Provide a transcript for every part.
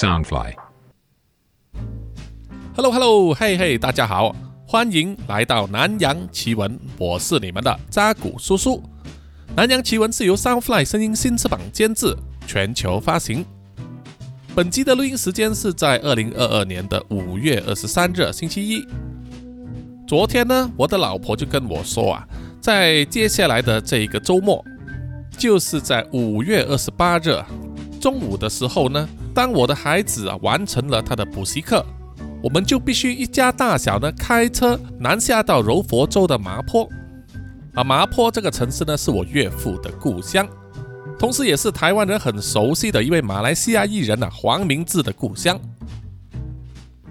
Soundfly。Hello Hello，嘿嘿，大家好，欢迎来到南洋奇闻，我是你们的扎古叔叔。南洋奇闻是由 Soundfly 声音新翅膀监制，全球发行。本集的录音时间是在二零二二年的五月二十三日星期一。昨天呢，我的老婆就跟我说啊，在接下来的这一个周末，就是在五月二十八日中午的时候呢，当我的孩子啊完成了他的补习课，我们就必须一家大小呢开车南下到柔佛州的麻坡。啊，麻坡这个城市呢是我岳父的故乡，同时也是台湾人很熟悉的一位马来西亚艺人啊黄明志的故乡。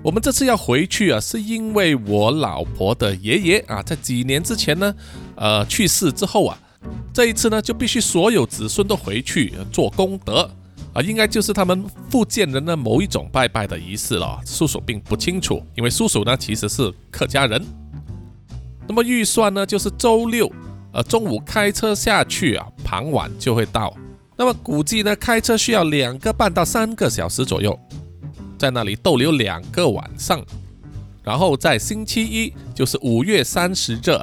我们这次要回去啊，是因为我老婆的爷爷啊，在几年之前呢，呃去世之后啊，这一次呢就必须所有子孙都回去做功德啊，应该就是他们福建人的某一种拜拜的仪式了。叔叔并不清楚，因为叔叔呢其实是客家人。那么预算呢，就是周六呃中午开车下去啊，傍晚就会到。那么估计呢，开车需要两个半到三个小时左右。在那里逗留两个晚上，然后在星期一，就是五月三十日，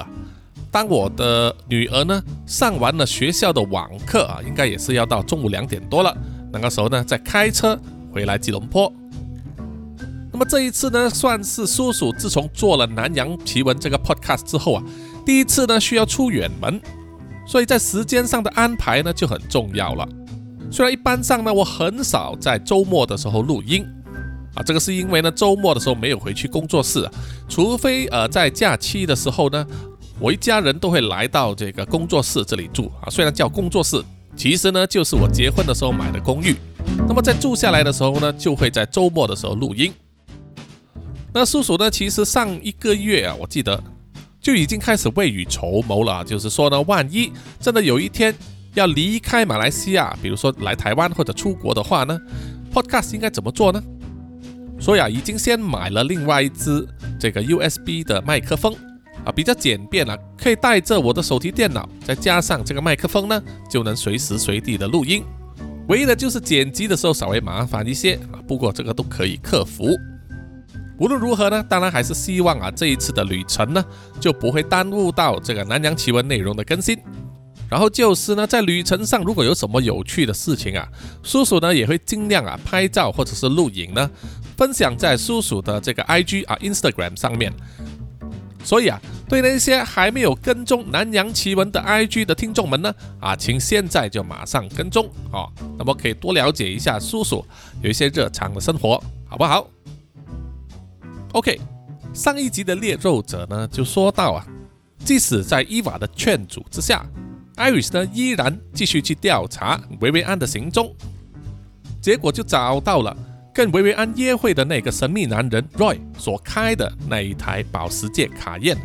当我的女儿呢上完了学校的网课啊，应该也是要到中午两点多了，那个时候呢再开车回来吉隆坡。那么这一次呢，算是叔叔自从做了《南洋奇闻》这个 podcast 之后啊，第一次呢需要出远门，所以在时间上的安排呢就很重要了。虽然一般上呢，我很少在周末的时候录音。啊，这个是因为呢，周末的时候没有回去工作室，啊，除非呃在假期的时候呢，我一家人都会来到这个工作室这里住啊。虽然叫工作室，其实呢就是我结婚的时候买的公寓。那么在住下来的时候呢，就会在周末的时候录音。那叔叔呢，其实上一个月啊，我记得就已经开始未雨绸缪了，就是说呢，万一真的有一天要离开马来西亚，比如说来台湾或者出国的话呢，Podcast 应该怎么做呢？所以啊，已经先买了另外一支这个 USB 的麦克风啊，比较简便啊，可以带着我的手提电脑，再加上这个麦克风呢，就能随时随地的录音。唯一的就是剪辑的时候稍微麻烦一些啊，不过这个都可以克服。无论如何呢，当然还是希望啊，这一次的旅程呢，就不会耽误到这个南洋奇闻内容的更新。然后就是呢，在旅程上如果有什么有趣的事情啊，叔叔呢也会尽量啊拍照或者是录影呢。分享在叔叔的这个 IG 啊 Instagram 上面，所以啊，对那些还没有跟踪南洋奇闻的 IG 的听众们呢，啊，请现在就马上跟踪哦，那么可以多了解一下叔叔有一些日常的生活，好不好？OK，上一集的猎肉者呢就说到啊，即使在伊娃的劝阻之下艾瑞斯呢依然继续去调查维维安的行踪，结果就找到了。跟维维安约会的那个神秘男人 Roy 所开的那一台保时捷卡宴，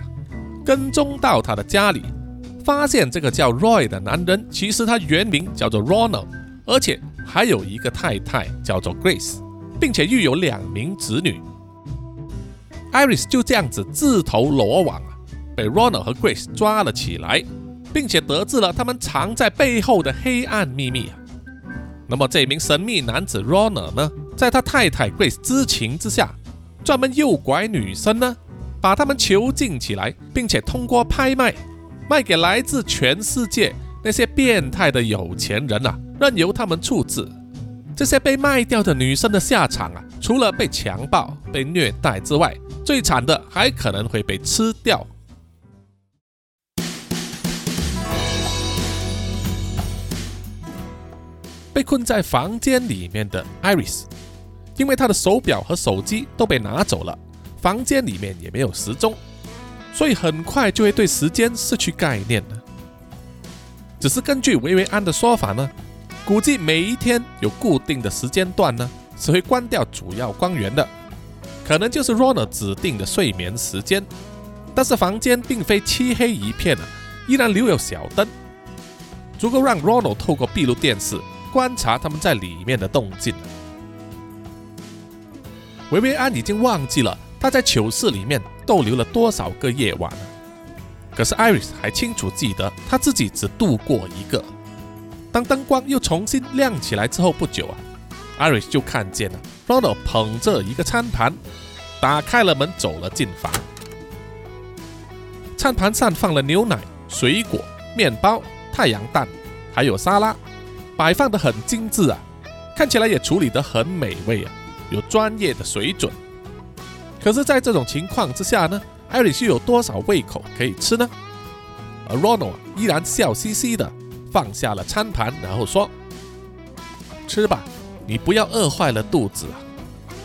跟踪到他的家里，发现这个叫 Roy 的男人，其实他原名叫做 Ronald，而且还有一个太太叫做 Grace，并且育有两名子女。Iris 就这样子自投罗网，被 Ronald 和 Grace 抓了起来，并且得知了他们藏在背后的黑暗秘密。那么这名神秘男子 Ronald 呢？在他太太 Grace 知情之下，专门诱拐女生呢，把他们囚禁起来，并且通过拍卖卖给来自全世界那些变态的有钱人啊，任由他们处置。这些被卖掉的女生的下场啊，除了被强暴、被虐待之外，最惨的还可能会被吃掉。被困在房间里面的 Iris。因为他的手表和手机都被拿走了，房间里面也没有时钟，所以很快就会对时间失去概念了。只是根据维维安的说法呢，估计每一天有固定的时间段呢是会关掉主要光源的，可能就是 Ronald 指定的睡眠时间。但是房间并非漆黑一片啊，依然留有小灯，足够让 Ronald 透过闭路电视观察他们在里面的动静。维维安已经忘记了他在囚室里面逗留了多少个夜晚，可是 Iris 还清楚记得他自己只度过一个。当灯光又重新亮起来之后不久啊，Iris 就看见了 Ronald 捧着一个餐盘，打开了门走了进房。餐盘上放了牛奶、水果、面包、太阳蛋，还有沙拉，摆放的很精致啊，看起来也处理得很美味啊，有专业的水准。可是，在这种情况之下呢艾瑞斯有多少胃口可以吃呢？而 Ronald 依然笑嘻嘻的放下了餐盘，然后说：“吃吧，你不要饿坏了肚子啊！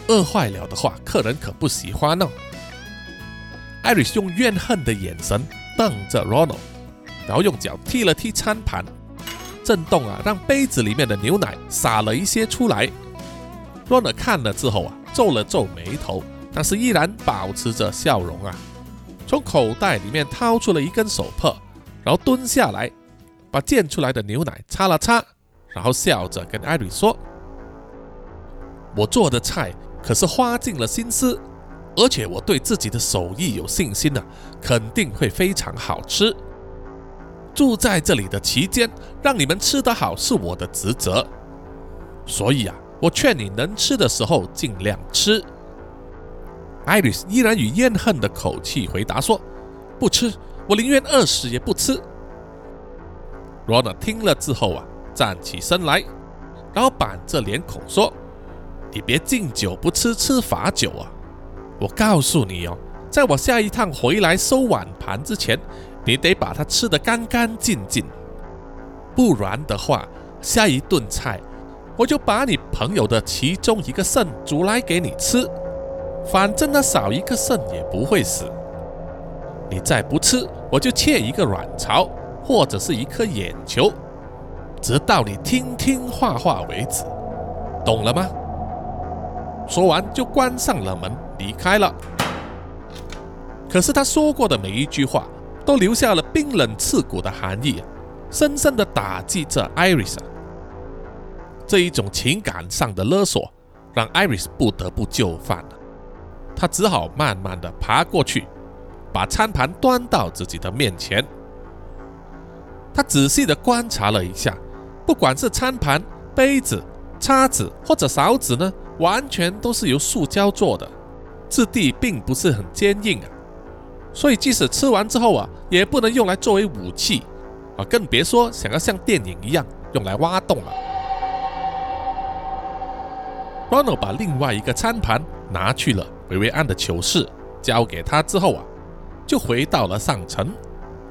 饿坏了的话，客人可不喜欢哦。”艾瑞斯用怨恨的眼神瞪着 Ronald，然后用脚踢了踢餐盘，震动啊，让杯子里面的牛奶洒了一些出来。Ronald 看了之后啊，皱了皱眉头，但是依然保持着笑容啊，从口袋里面掏出了一根手帕。然后蹲下来，把溅出来的牛奶擦了擦，然后笑着跟艾瑞说：“我做的菜可是花尽了心思，而且我对自己的手艺有信心呢，肯定会非常好吃。住在这里的期间，让你们吃得好是我的职责，所以啊，我劝你能吃的时候尽量吃。”艾瑞斯依然以怨恨的口气回答说：“不吃。”我宁愿饿死也不吃。罗纳听了之后啊，站起身来，然后板着脸孔说：“你别敬酒不吃吃罚酒啊！我告诉你哦，在我下一趟回来收碗盘之前，你得把它吃得干干净净，不然的话，下一顿菜我就把你朋友的其中一个肾煮来给你吃，反正他少一个肾也不会死。”你再不吃，我就切一个卵巢或者是一颗眼球，直到你听听话话为止，懂了吗？说完就关上了门，离开了。可是他说过的每一句话，都留下了冰冷刺骨的寒意，深深的打击着艾瑞斯。这一种情感上的勒索，让艾瑞斯不得不就范了。他只好慢慢的爬过去。把餐盘端到自己的面前，他仔细的观察了一下，不管是餐盘、杯子、叉子或者勺子呢，完全都是由塑胶做的，质地并不是很坚硬啊，所以即使吃完之后啊，也不能用来作为武器啊，更别说想要像电影一样用来挖洞了。Ronald 把另外一个餐盘拿去了维维安的囚室，交给他之后啊。就回到了上层，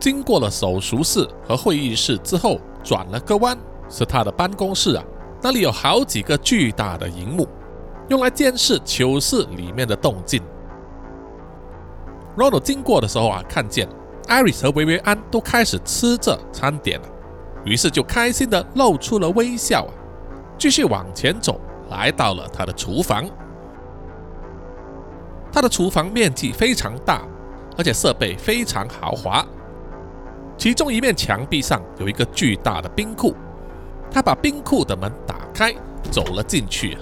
经过了手术室和会议室之后，转了个弯，是他的办公室啊。那里有好几个巨大的荧幕，用来监视囚室里面的动静。Ronald 经过的时候啊，看见 Iris 和维维安都开始吃着餐点了，于是就开心的露出了微笑啊，继续往前走，来到了他的厨房。他的厨房面积非常大。而且设备非常豪华，其中一面墙壁上有一个巨大的冰库，他把冰库的门打开，走了进去，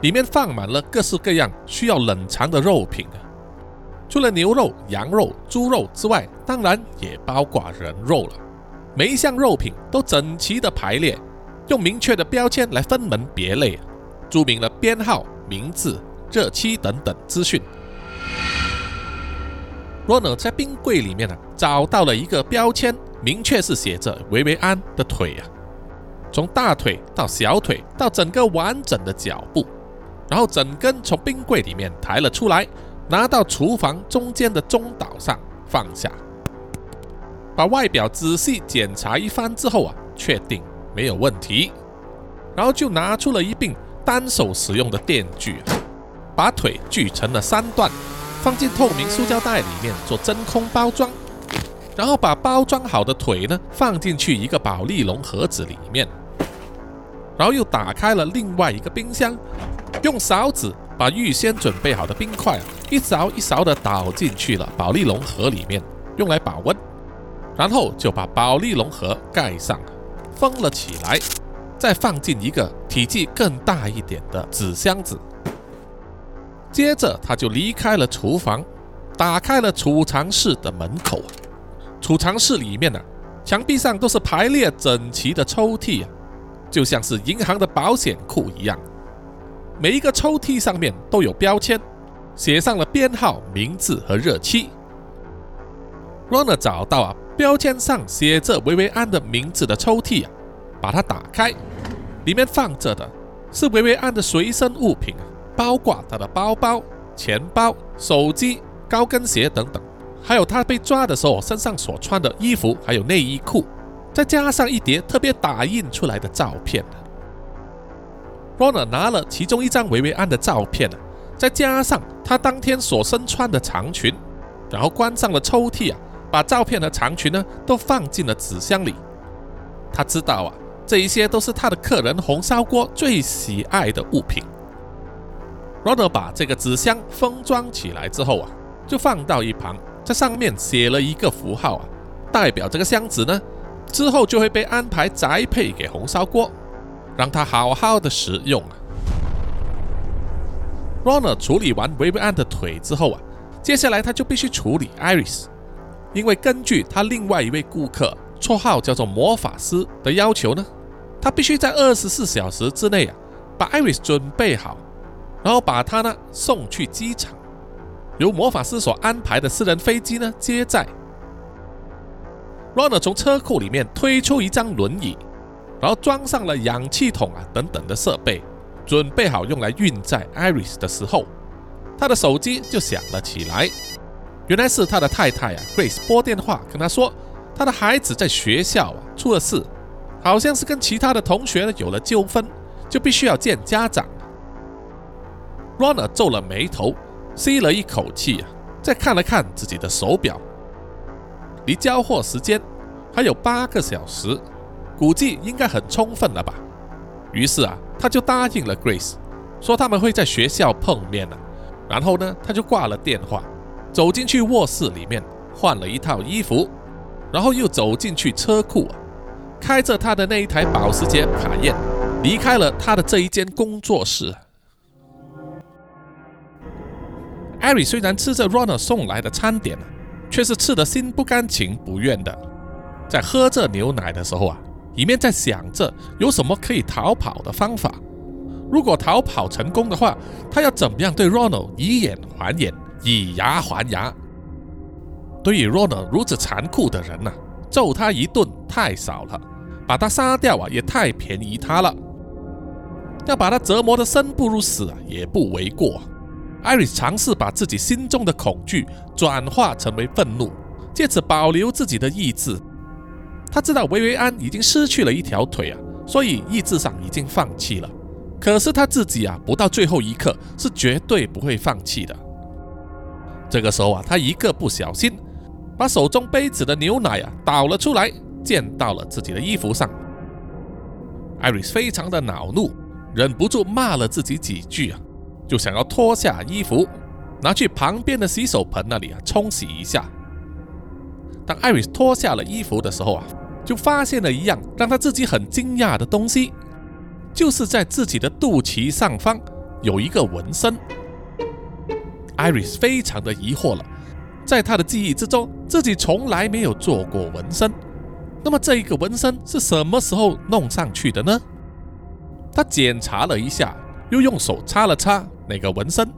里面放满了各式各样需要冷藏的肉品，除了牛肉、羊肉、猪肉之外，当然也包括人肉了。每一项肉品都整齐的排列，用明确的标签来分门别类，注明了编号、名字、日期等等资讯。罗纳在冰柜里面呢，找到了一个标签，明确是写着维维安的腿啊，从大腿到小腿到整个完整的脚部，然后整根从冰柜里面抬了出来，拿到厨房中间的中岛上放下，把外表仔细检查一番之后啊，确定没有问题，然后就拿出了一柄单手使用的电锯，把腿锯成了三段。放进透明塑胶袋里面做真空包装，然后把包装好的腿呢放进去一个保利龙盒子里面，然后又打开了另外一个冰箱，用勺子把预先准备好的冰块一勺一勺的倒进去了保利龙盒里面，用来保温，然后就把保利龙盒盖上，封了起来，再放进一个体积更大一点的纸箱子。接着他就离开了厨房，打开了储藏室的门口。储藏室里面呢，墙壁上都是排列整齐的抽屉啊，就像是银行的保险库一样。每一个抽屉上面都有标签，写上了编号、名字和日期。Runner 找到啊，标签上写着维维安的名字的抽屉啊，把它打开，里面放着的是维维安的随身物品，包括他的包包、钱包、手机、高跟鞋等等，还有他被抓的时候身上所穿的衣服，还有内衣裤，再加上一叠特别打印出来的照片。Runner 拿了其中一张维维安的照片再加上他当天所身穿的长裙，然后关上了抽屉啊。把照片和长裙呢都放进了纸箱里。他知道啊，这一些都是他的客人红烧锅最喜爱的物品。Ronald 把这个纸箱封装起来之后啊，就放到一旁，在上面写了一个符号啊，代表这个箱子呢之后就会被安排宅配给红烧锅，让他好好的食用啊。Ronald 处理完维维安的腿之后啊，接下来他就必须处理 Iris。因为根据他另外一位顾客绰号叫做魔法师的要求呢，他必须在二十四小时之内啊，把艾瑞斯准备好，然后把他呢送去机场，由魔法师所安排的私人飞机呢接载。Runner 从车库里面推出一张轮椅，然后装上了氧气筒啊等等的设备，准备好用来运载 Iris 的时候，他的手机就响了起来。原来是他的太太啊，Grace 拨电话跟他说，他的孩子在学校啊出了事，好像是跟其他的同学呢有了纠纷，就必须要见家长。Runner 皱了眉头，吸了一口气啊，再看了看自己的手表，离交货时间还有八个小时，估计应该很充分了吧。于是啊，他就答应了 Grace，说他们会在学校碰面了。然后呢，他就挂了电话。走进去卧室里面，换了一套衣服，然后又走进去车库，开着他的那一台保时捷卡宴，离开了他的这一间工作室。艾瑞虽然吃着 Ronald 送来的餐点，却是吃得心不甘情不愿的。在喝着牛奶的时候啊，里面在想着有什么可以逃跑的方法。如果逃跑成功的话，他要怎么样对 Ronald 以眼还眼？以牙还牙，对于 Ronald 如此残酷的人呐，揍他一顿太少了，把他杀掉啊也太便宜他了。要把他折磨的生不如死啊，也不为过。艾瑞尝试把自己心中的恐惧转化成为愤怒，借此保留自己的意志。他知道维维安已经失去了一条腿啊，所以意志上已经放弃了。可是他自己啊，不到最后一刻是绝对不会放弃的。这个时候啊，他一个不小心，把手中杯子的牛奶啊倒了出来，溅到了自己的衣服上。艾瑞斯非常的恼怒，忍不住骂了自己几句啊，就想要脱下衣服，拿去旁边的洗手盆那里啊冲洗一下。当艾瑞斯脱下了衣服的时候啊，就发现了一样让他自己很惊讶的东西，就是在自己的肚脐上方有一个纹身。艾瑞斯非常的疑惑了，在他的记忆之中，自己从来没有做过纹身。那么这一个纹身是什么时候弄上去的呢？他检查了一下，又用手擦了擦那个纹身，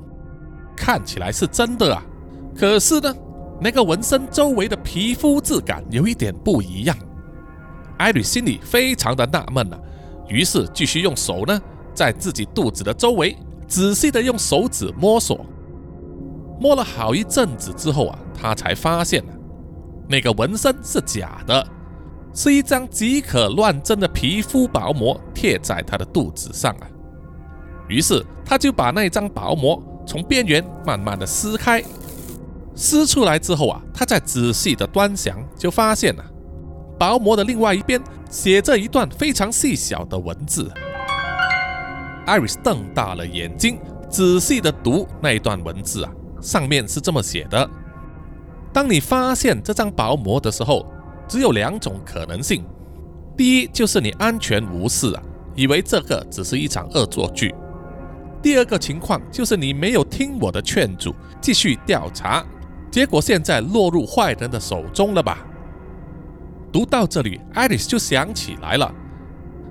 看起来是真的啊。可是呢，那个纹身周围的皮肤质感有一点不一样。艾瑞心里非常的纳闷啊，于是继续用手呢，在自己肚子的周围仔细的用手指摸索。摸了好一阵子之后啊，他才发现那个纹身是假的，是一张即可乱真的皮肤薄膜贴在他的肚子上啊。于是他就把那张薄膜从边缘慢慢的撕开，撕出来之后啊，他再仔细的端详，就发现了薄膜的另外一边写着一段非常细小的文字。艾瑞斯瞪大了眼睛，仔细的读那一段文字啊。上面是这么写的：当你发现这张薄膜的时候，只有两种可能性。第一，就是你安全无事啊，以为这个只是一场恶作剧；第二个情况就是你没有听我的劝阻，继续调查，结果现在落入坏人的手中了吧？读到这里，艾丽丝就想起来了，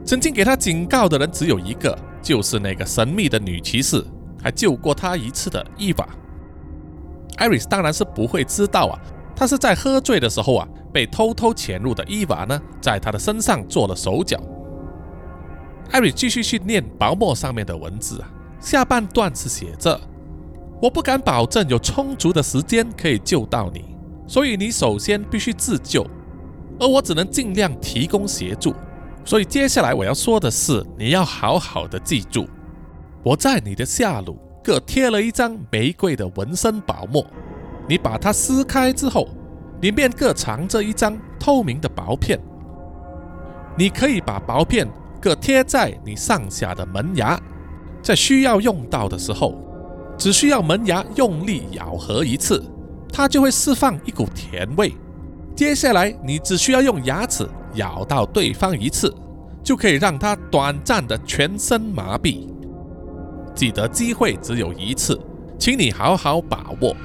曾经给他警告的人只有一个，就是那个神秘的女骑士，还救过他一次的伊娃。艾瑞斯当然是不会知道啊，他是在喝醉的时候啊，被偷偷潜入的伊娃呢，在他的身上做了手脚。艾瑞继续去念薄膜上面的文字啊，下半段是写着：“我不敢保证有充足的时间可以救到你，所以你首先必须自救，而我只能尽量提供协助。所以接下来我要说的是，你要好好的记住，我在你的下路。”各贴了一张玫瑰的纹身薄膜，你把它撕开之后，里面各藏着一张透明的薄片。你可以把薄片各贴在你上下的门牙，在需要用到的时候，只需要门牙用力咬合一次，它就会释放一股甜味。接下来你只需要用牙齿咬到对方一次，就可以让他短暂的全身麻痹。记得机会只有一次，请你好好把握。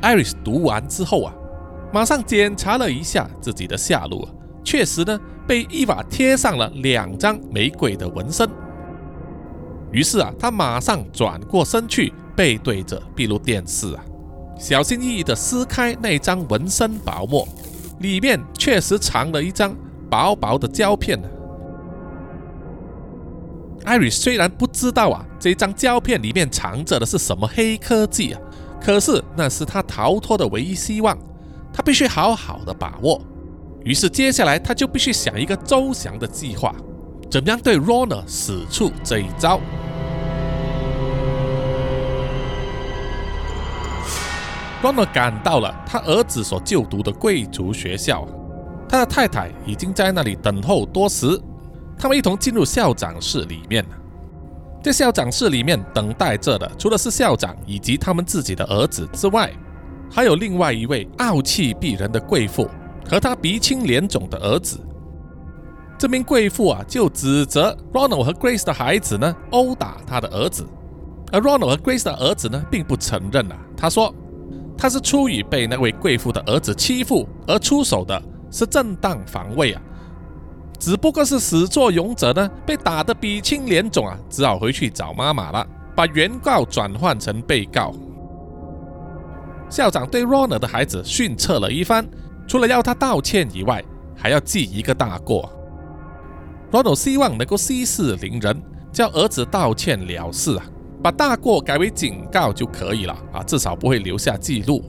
艾瑞斯读完之后啊，马上检查了一下自己的下路，确实呢被伊娃贴上了两张玫瑰的纹身。于是啊，他马上转过身去，背对着闭路电视啊，小心翼翼地撕开那张纹身薄膜，里面确实藏了一张薄薄的胶片呢。艾瑞虽然不知道啊，这张胶片里面藏着的是什么黑科技啊，可是那是他逃脱的唯一希望，他必须好好的把握。于是接下来他就必须想一个周详的计划，怎样对 Rona 使出这一招。Rona 赶到了他儿子所就读的贵族学校，他的太太已经在那里等候多时。他们一同进入校长室里面。在校长室里面等待着的，除了是校长以及他们自己的儿子之外，还有另外一位傲气逼人的贵妇和他鼻青脸肿的儿子。这名贵妇啊，就指责 Ronald 和 Grace 的孩子呢殴打他的儿子，而 Ronald 和 Grace 的儿子呢，并不承认啊。他说他是出于被那位贵妇的儿子欺负而出手的，是正当防卫啊。只不过是始作俑者呢，被打得鼻青脸肿啊，只好回去找妈妈了，把原告转换成被告。校长对 Ronald 的孩子训斥了一番，除了要他道歉以外，还要记一个大过。Ronald 希望能够息事宁人，叫儿子道歉了事啊，把大过改为警告就可以了啊，至少不会留下记录。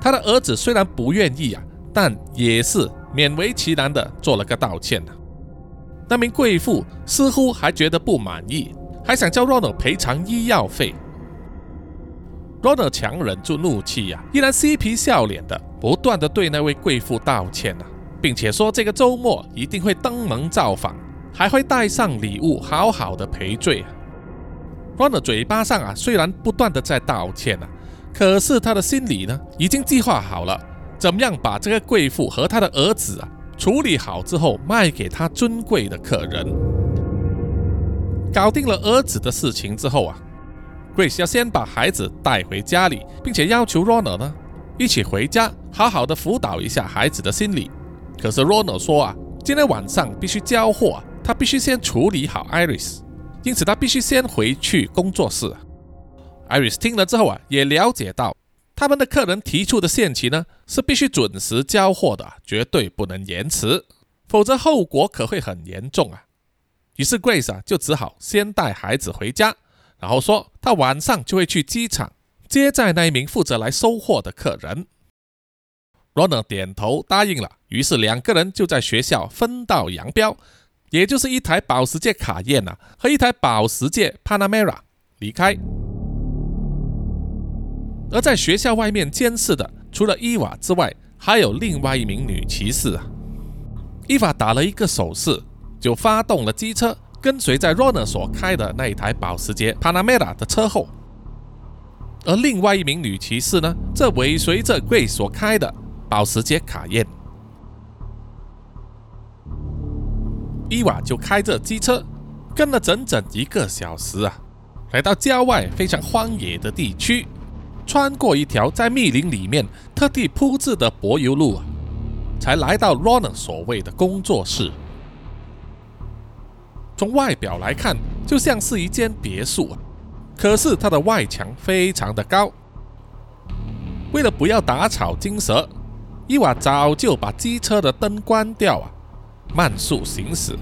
他的儿子虽然不愿意啊，但也是。勉为其难的做了个道歉呢。那名贵妇似乎还觉得不满意，还想叫 Ronald 赔偿医药费。Ronald 强忍住怒气呀，依然嬉皮笑脸的，不断的对那位贵妇道歉呢，并且说这个周末一定会登门造访，还会带上礼物，好好的赔罪。Ronald 嘴巴上啊虽然不断的在道歉啊，可是他的心里呢已经计划好了。怎么样把这个贵妇和她的儿子啊处理好之后，卖给他尊贵的客人？搞定了儿子的事情之后啊，Grace 要先把孩子带回家里，并且要求 Ronald 呢一起回家，好好的辅导一下孩子的心理。可是 Ronald 说啊，今天晚上必须交货，他必须先处理好 Iris，因此他必须先回去工作室。Iris 听了之后啊，也了解到。他们的客人提出的限期呢，是必须准时交货的，绝对不能延迟，否则后果可会很严重啊。于是 Grace 啊，就只好先带孩子回家，然后说他晚上就会去机场接载那一名负责来收货的客人。Ronald 点头答应了，于是两个人就在学校分道扬镳，也就是一台保时捷卡宴呐和一台保时捷 Panamera 离开。而在学校外面监视的，除了伊娃之外，还有另外一名女骑士啊。伊娃打了一个手势，就发动了机车，跟随在 Ronald 所开的那一台保时捷 Panamera 的车后。而另外一名女骑士呢，则尾随着 Grace 所开的保时捷卡宴。伊娃就开着机车，跟了整整一个小时啊，来到郊外非常荒野的地区。穿过一条在密林里面特地铺制的柏油路啊，才来到 Ronald 所谓的工作室。从外表来看，就像是一间别墅。可是它的外墙非常的高。为了不要打草惊蛇，伊娃早就把机车的灯关掉啊，慢速行驶。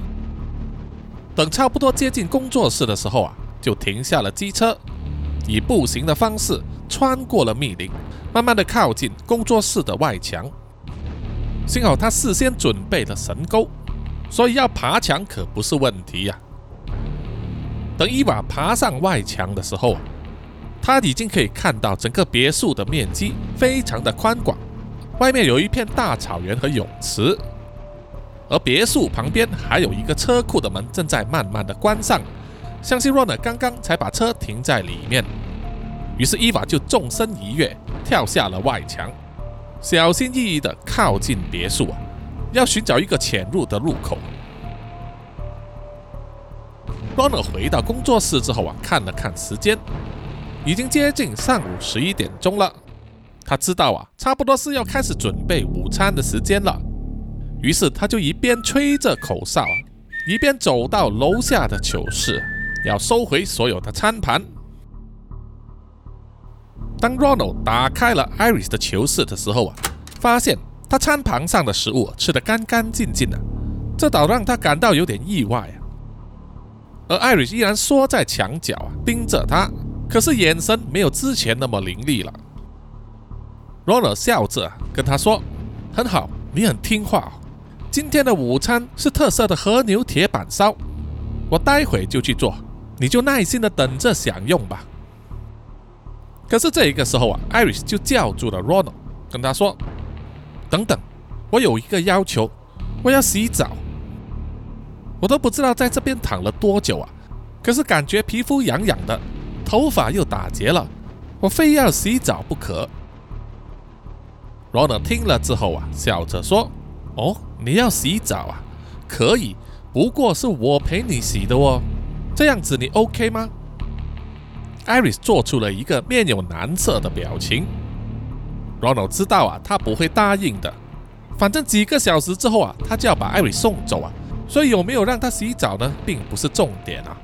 等差不多接近工作室的时候啊，就停下了机车，以步行的方式穿过了密林，慢慢的靠近工作室的外墙。幸好他事先准备了神钩，所以要爬墙可不是问题呀。等伊娃爬上外墙的时候啊，他已经可以看到整个别墅的面积非常的宽广，外面有一片大草原和泳池，而别墅旁边还有一个车库的门正在慢慢的关上，相信 Runner 刚刚才把车停在里面。于是伊娃就纵身一跃，跳下了外墙。小心翼翼地靠近别墅，要寻找一个潜入的入口。Ronald 回到工作室之后啊，看了看时间，已经接近上午十一点钟了。他知道啊，差不多是要开始准备午餐的时间了。于是他就一边吹着口哨，一边走到楼下的糗室，要收回所有的餐盘。当 Ronald 打开了 Iris 的球室的时候啊，发现他餐盘上的食物吃得干干净净的，这倒让他感到有点意外啊。而 Iris 依然缩在墙角啊，盯着他，可是眼神没有之前那么凌厉了。Rona 笑着跟他说：“很好，你很听话。今天的午餐是特色的和牛铁板烧，我待会就去做，你就耐心的等着享用吧。”可是这一个时候啊，Iris 就叫住了 Ronald，跟他说：“等等，我有一个要求，我要洗澡。我都不知道在这边躺了多久啊，可是感觉皮肤痒痒的，头发又打结了，我非要洗澡不可。”Ronald 听了之后啊，笑着说：“哦，你要洗澡啊？可以，不过是我陪你洗的哦，这样子你 OK 吗？” Iris 做出了一个面有难色的表情。Ronald 知道啊，他不会答应的。反正几个小时之后啊，他就要把 Iris 送走啊，所以有没有让他洗澡呢，并不是重点啊。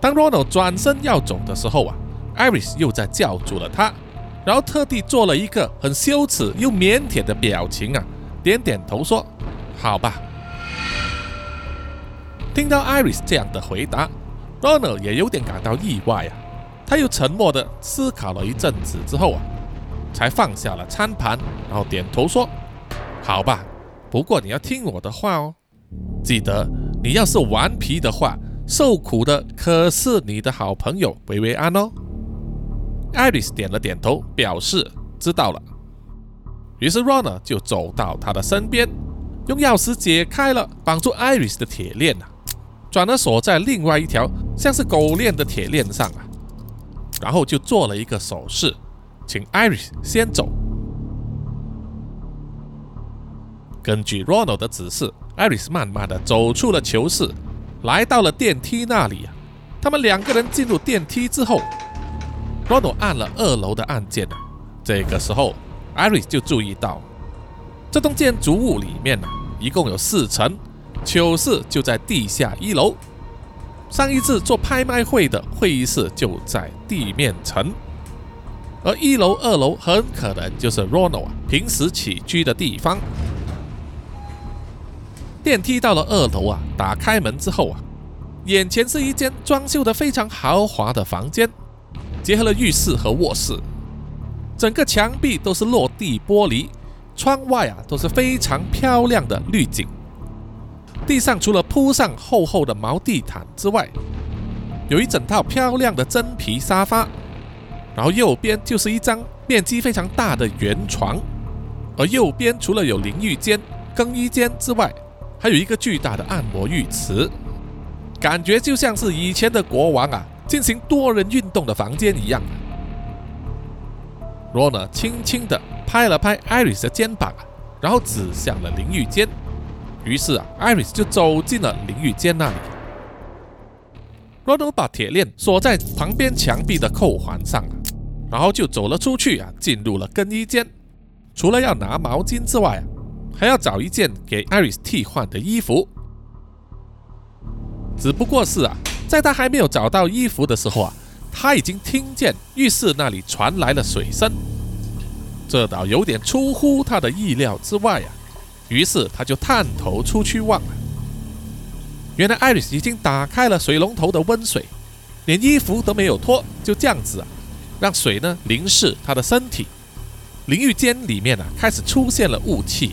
当 Ronald 转身要走的时候啊，Iris 又在叫住了他，然后特地做了一个很羞耻又腼腆的表情啊，点点头说：“好吧。”听到 Iris 这样的回答。Ronald 也有点感到意外啊，他又沉默的思考了一阵子之后啊，才放下了餐盘，然后点头说：“好吧，不过你要听我的话哦，记得你要是顽皮的话，受苦的可是你的好朋友维维安哦。”艾瑞斯点了点头，表示知道了。于是 Ron 呢就走到他的身边，用钥匙解开了绑住艾瑞斯的铁链啊。转而锁在另外一条像是狗链的铁链上啊，然后就做了一个手势，请艾瑞斯先走。根据 RON 的指示艾瑞斯慢慢的走出了囚室，来到了电梯那里啊。他们两个人进入电梯之后，Ronald 按了二楼的按键。这个时候，Iris 就注意到，这栋建筑物里面呢，一共有四层。糗事就在地下一楼，上一次做拍卖会的会议室就在地面层，而一楼、二楼很可能就是 Ronald 啊平时起居的地方。电梯到了二楼啊，打开门之后啊，眼前是一间装修的非常豪华的房间，结合了浴室和卧室，整个墙壁都是落地玻璃，窗外啊都是非常漂亮的绿景。地上除了铺上厚厚的毛地毯之外，有一整套漂亮的真皮沙发，然后右边就是一张面积非常大的圆床，而右边除了有淋浴间、更衣间之外，还有一个巨大的按摩浴池，感觉就像是以前的国王啊进行多人运动的房间一样。罗娜轻轻地拍了拍艾瑞斯的肩膀，然后指向了淋浴间。于是啊，艾瑞斯就走进了淋浴间那里。罗诺把铁链锁在旁边墙壁的扣环上，然后就走了出去啊，进入了更衣间。除了要拿毛巾之外啊，还要找一件给艾瑞斯替换的衣服。只不过是啊，在他还没有找到衣服的时候啊，他已经听见浴室那里传来了水声，这倒有点出乎他的意料之外啊。于是他就探头出去望，原来艾瑞斯已经打开了水龙头的温水，连衣服都没有脱，就这样子啊，让水呢淋湿他的身体。淋浴间里面啊开始出现了雾气，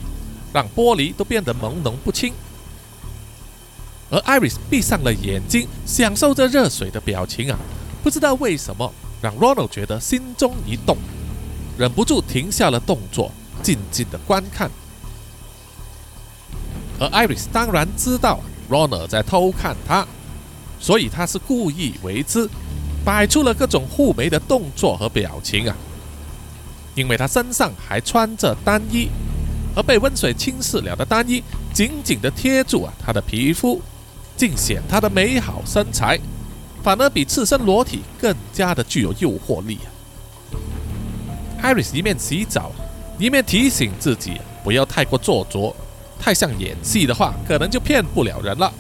让玻璃都变得朦胧不清。而 Iris 闭上了眼睛，享受着热水的表情啊，不知道为什么让 Ronald 觉得心中一动，忍不住停下了动作，静静的观看。而 Iris 当然知道 Ronald 在偷看他，所以他是故意为之，摆出了各种护眉的动作和表情啊。因为他身上还穿着单衣，而被温水侵蚀了的单衣紧紧的贴住啊他的皮肤。尽显他的美好身材，反而比赤身裸体更加的具有诱惑力啊！艾瑞斯一面洗澡，一面提醒自己不要太过做作，太像演戏的话，可能就骗不了人了。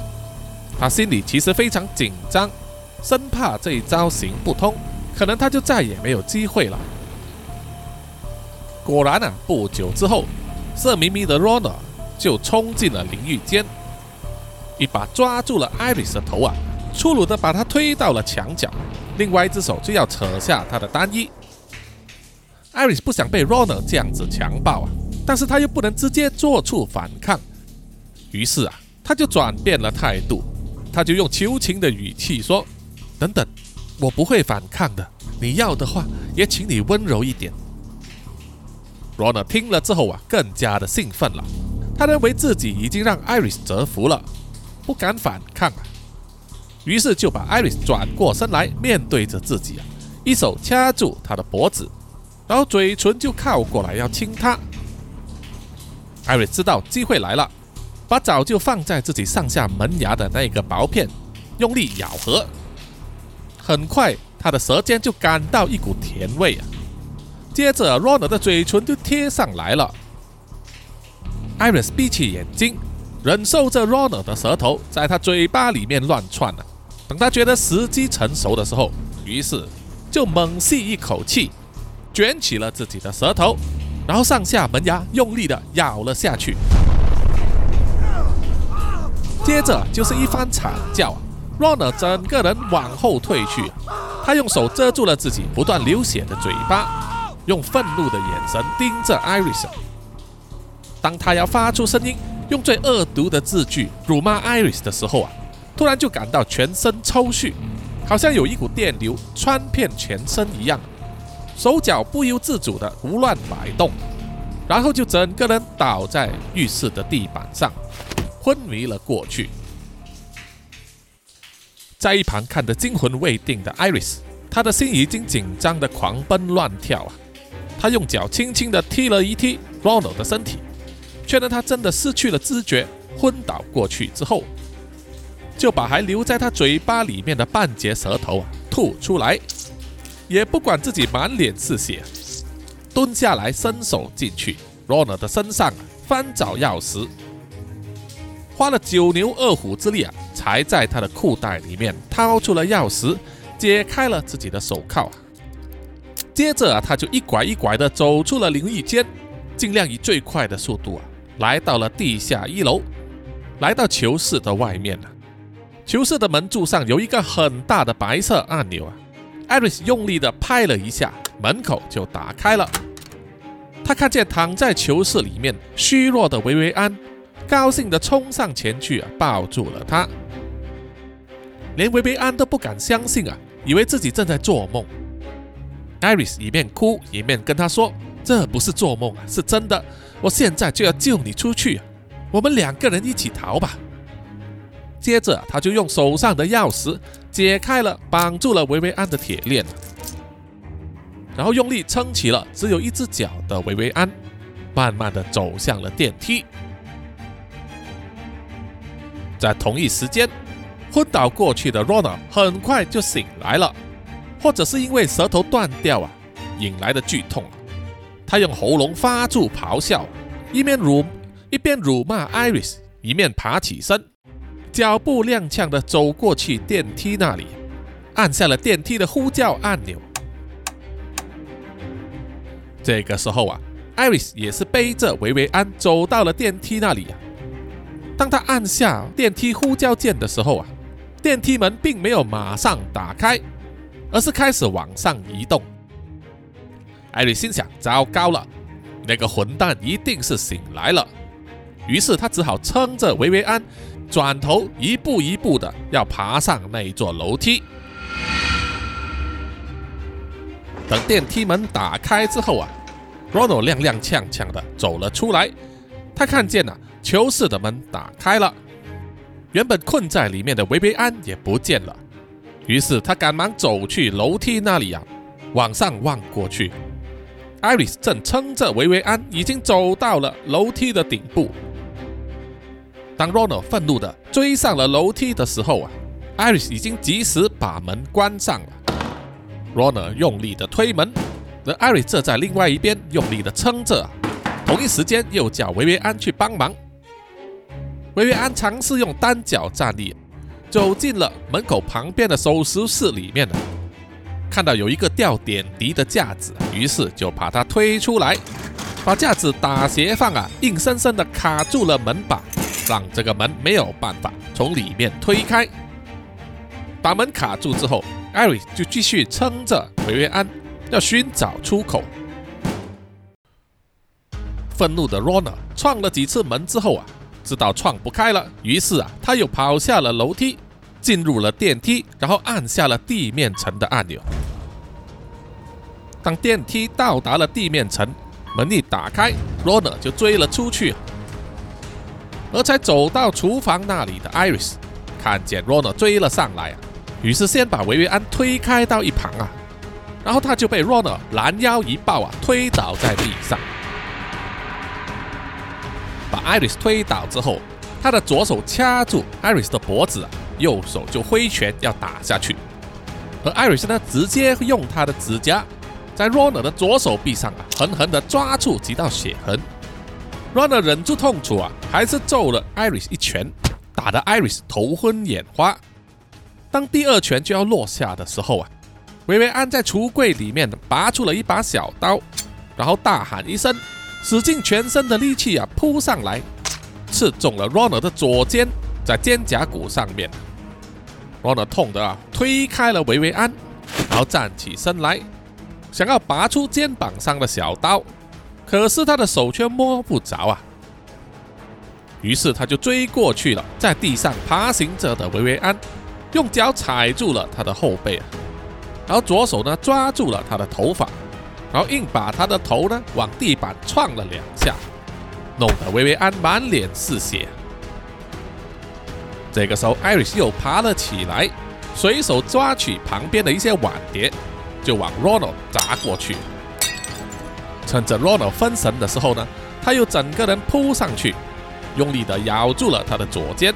他心里其实非常紧张，生怕这一招行不通，可能他就再也没有机会了。果然啊，不久之后，色迷迷的 Rona 就冲进了淋浴间。一把抓住了艾瑞斯的头啊，粗鲁的把他推到了墙角，另外一只手就要扯下他的单衣。艾瑞斯不想被 Ronald 这样子强暴啊，但是他又不能直接做出反抗，于是啊，他就转变了态度，他就用求情的语气说：“等等，我不会反抗的，你要的话也请你温柔一点。”Ronald 听了之后啊，更加的兴奋了，他认为自己已经让艾瑞斯折服了。不敢反抗啊，于是就把艾瑞斯转过身来，面对着自己啊，一手掐住他的脖子，然后嘴唇就靠过来要亲他。艾瑞斯知道机会来了，把早就放在自己上下门牙的那个薄片用力咬合，很快他的舌尖就感到一股甜味啊，接着 r o n 的嘴唇就贴上来了。艾瑞斯闭起眼睛。忍受着 Ronald 的舌头在他嘴巴里面乱窜呢。等他觉得时机成熟的时候，于是就猛吸一口气，卷起了自己的舌头，然后上下门牙用力的咬了下去。接着就是一番惨叫，Ronald 整个人往后退去，他用手遮住了自己不断流血的嘴巴，用愤怒的眼神盯着 Iris。当他要发出声音。用最恶毒的字句辱骂艾瑞斯的时候啊，突然就感到全身抽搐，好像有一股电流穿遍全身一样，手脚不由自主的胡乱摆动，然后就整个人倒在浴室的地板上，昏迷了过去。在一旁看得惊魂未定的艾瑞斯，他的心已经紧张的狂奔乱跳啊，他用脚轻轻的踢了一踢 Ronald 的身体。确认他真的失去了知觉，昏倒过去之后，就把还留在他嘴巴里面的半截舌头啊吐出来，也不管自己满脸是血，蹲下来伸手进去，Rona 的身上翻找钥匙，花了九牛二虎之力啊，才在他的裤袋里面掏出了钥匙，解开了自己的手铐，接着啊，他就一拐一拐的走出了淋浴间，尽量以最快的速度啊。来到了地下一楼，来到囚室的外面了。囚室的门柱上有一个很大的白色按钮啊。艾瑞斯用力的拍了一下，门口就打开了。他看见躺在囚室里面虚弱的维维安，高兴的冲上前去啊，抱住了他。连维维安都不敢相信啊，以为自己正在做梦。艾瑞斯一面哭一面跟他说：“这不是做梦啊，是真的。”我现在就要救你出去，我们两个人一起逃吧。接着，他就用手上的钥匙解开了绑住了维维安的铁链，然后用力撑起了只有一只脚的维维安，慢慢的走向了电梯。在同一时间，昏倒过去的 Rona 很快就醒来了，或者是因为舌头断掉啊引来的剧痛。他用喉咙发出咆哮，一面辱一边辱骂艾瑞斯，一面爬起身，脚步踉跄的走过去电梯那里，按下了电梯的呼叫按钮。这个时候啊，艾瑞斯也是背着维维安走到了电梯那里啊。当他按下电梯呼叫键的时候啊，电梯门并没有马上打开，而是开始往上移动。艾瑞心想：糟糕了，那个混蛋一定是醒来了。于是他只好撑着维维安，转头一步一步的要爬上那一座楼梯。等电梯门打开之后啊，Ronald 踉踉跄跄的走了出来。他看见了囚室的门打开了，原本困在里面的维维安也不见了。于是他赶忙走去楼梯那里啊，往上望过去，艾瑞斯正撑着维维安已经走到了楼梯的顶部。当 Ronald 愤怒的追上了楼梯的时候啊，艾瑞斯已经及时把门关上了。Ronald 用力的推门，而艾瑞则在另外一边用力的撑着。同一时间，又叫维维安去帮忙。维维安尝试用单脚站立，走进了门口旁边的手术室里面了。看到有一个吊点滴的架子，于是就把它推出来，把架子打斜放啊，硬生生的卡住了门把，让这个门没有办法从里面推开。把门卡住之后，艾瑞就继续撑着维维安，要寻找出口。愤怒的 Rona 撞了几次门之后啊，知道撞不开了，于是啊，他又跑下了楼梯，进入了电梯，然后按下了地面层的按钮。当电梯到达了地面层，门一打开，Rona 就追了出去。而才走到厨房那里的 Iris 看见 Rona 追了上来啊，于是先把维维安推开到一旁啊，然后他就被 Rona 拦腰一抱啊，推倒在地上。把 Iris 推倒之后，他的左手掐住 Iris 的脖子，右手就挥拳要打下去。而 Iris 呢，直接用他的指甲在 Runner 的左手臂上啊，狠狠地抓住几道血痕。Runner 忍住痛楚啊，还是揍了 Iris 一拳，打得 Iris 头昏眼花。当第二拳就要落下的时候啊，维维安在橱柜里面拔出了一把小刀，然后大喊一声。使尽全身的力气啊，扑上来，刺中了 Rona 的左肩，在肩胛骨上面。Rona 痛得啊，推开了维维安，然后站起身来，想要拔出肩膀上的小刀，可是他的手却摸不着啊。于是他就追过去了，在地上爬行着的维维安，用脚踩住了他的后背啊，然后左手呢抓住了他的头发。然后硬把他的头呢往地板撞了两下，弄得薇薇安满脸是血。这个时候，艾瑞斯又爬了起来，随手抓取旁边的一些碗碟，就往 Ronald 砸过去。趁着 Ronald 分神的时候呢，他又整个人扑上去，用力的咬住了他的左肩，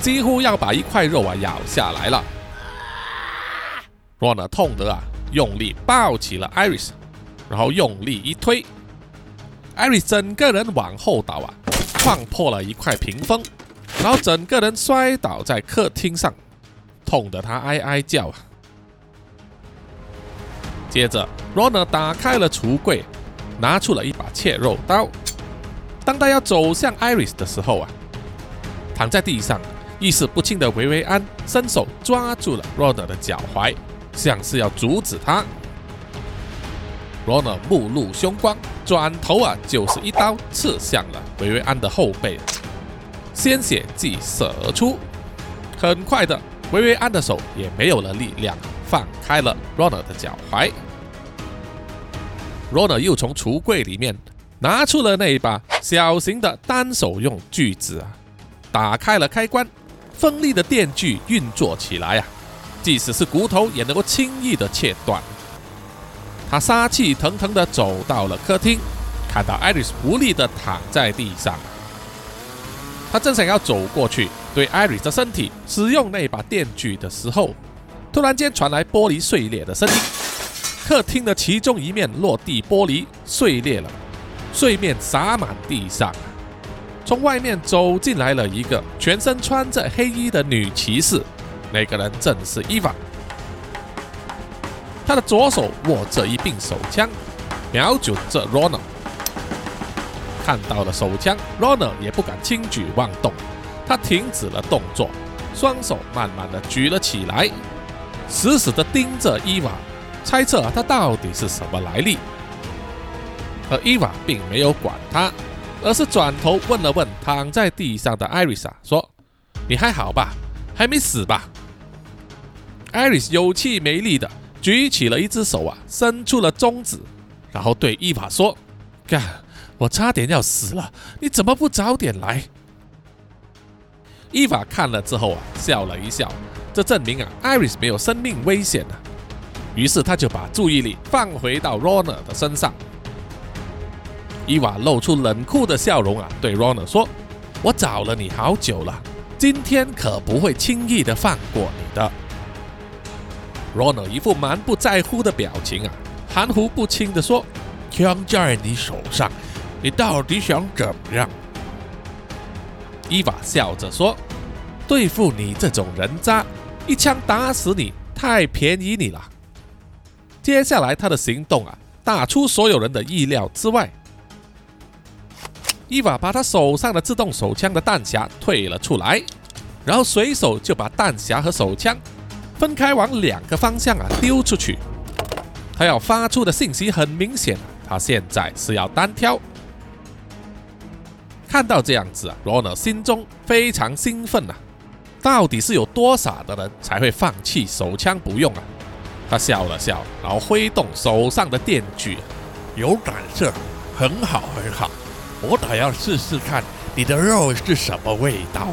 几乎要把一块肉啊咬下来了。Ronald 痛得啊，用力抱起了 Iris，。然后用力一推，，Iris 整个人往后倒啊，撞破了一块屏风，然后整个人摔倒在客厅上，痛得他哀哀叫啊。接着，Ronald 打开了橱柜，拿出了一把切肉刀。当他要走向艾瑞斯的时候啊，躺在地上意识不清的维维安伸手抓住了 Ronald 的脚踝，像是要阻止他。罗纳目露凶光，转头啊就是一刀刺向了维维安的后背，鲜血即射而出。很快的，维维安的手也没有了力量，放开了罗纳的脚踝。罗纳又从橱柜里面拿出了那一把小型的单手用锯子啊，打开了开关，锋利的电锯运作起来啊，即使是骨头也能够轻易的切断。他杀气腾腾的走到了客厅，看到艾瑞斯无力的躺在地上。他正想要走过去对艾瑞斯的身体使用那把电锯的时候，突然间传来玻璃碎裂的声音。客厅的其中一面落地玻璃碎裂了，碎面洒满地上。从外面走进来了一个全身穿着黑衣的女骑士，那个人正是伊娃。他的左手握着一柄手枪，瞄准着 Ronald。看到了手枪，Ronald 也不敢轻举妄动，他停止了动作，双手慢慢的举了起来，死死的盯着伊娃，猜测他到底是什么来历。而伊娃并没有管他。而是转头问了问躺在地上的艾瑞莎，说：“你还好吧？还没死吧？”艾瑞斯有气没力的举起了一只手啊，伸出了中指，然后对伊娃说：“干，我差点要死了，你怎么不早点来？”伊娃看了之后啊，笑了一笑，这证明啊，艾瑞斯没有生命危险啊。于是他就把注意力放回到 Ronald 的身上。伊娃露出冷酷的笑容啊，对 Ronald 说：“我找了你好久了，今天可不会轻易的放过你的。”Ronald 一副满不在乎的表情啊，含糊不清的说：“枪在你手上，你到底想怎么样？”伊娃笑着说：“对付你这种人渣，一枪打死你，太便宜你了。”接下来他的行动啊，大出所有人的意料之外。伊娃把他手上的自动手枪的弹匣退了出来，然后随手就把弹匣和手枪分开往两个方向啊丢出去。他要发出的信息很明显，他现在是要单挑。看到这样子啊，罗纳心中非常兴奋呐。到底是有多傻的人才会放弃手枪不用啊？他笑了笑，然后挥动手上的电锯，有胆色，很好很好。我倒要试试看你的肉是什么味道。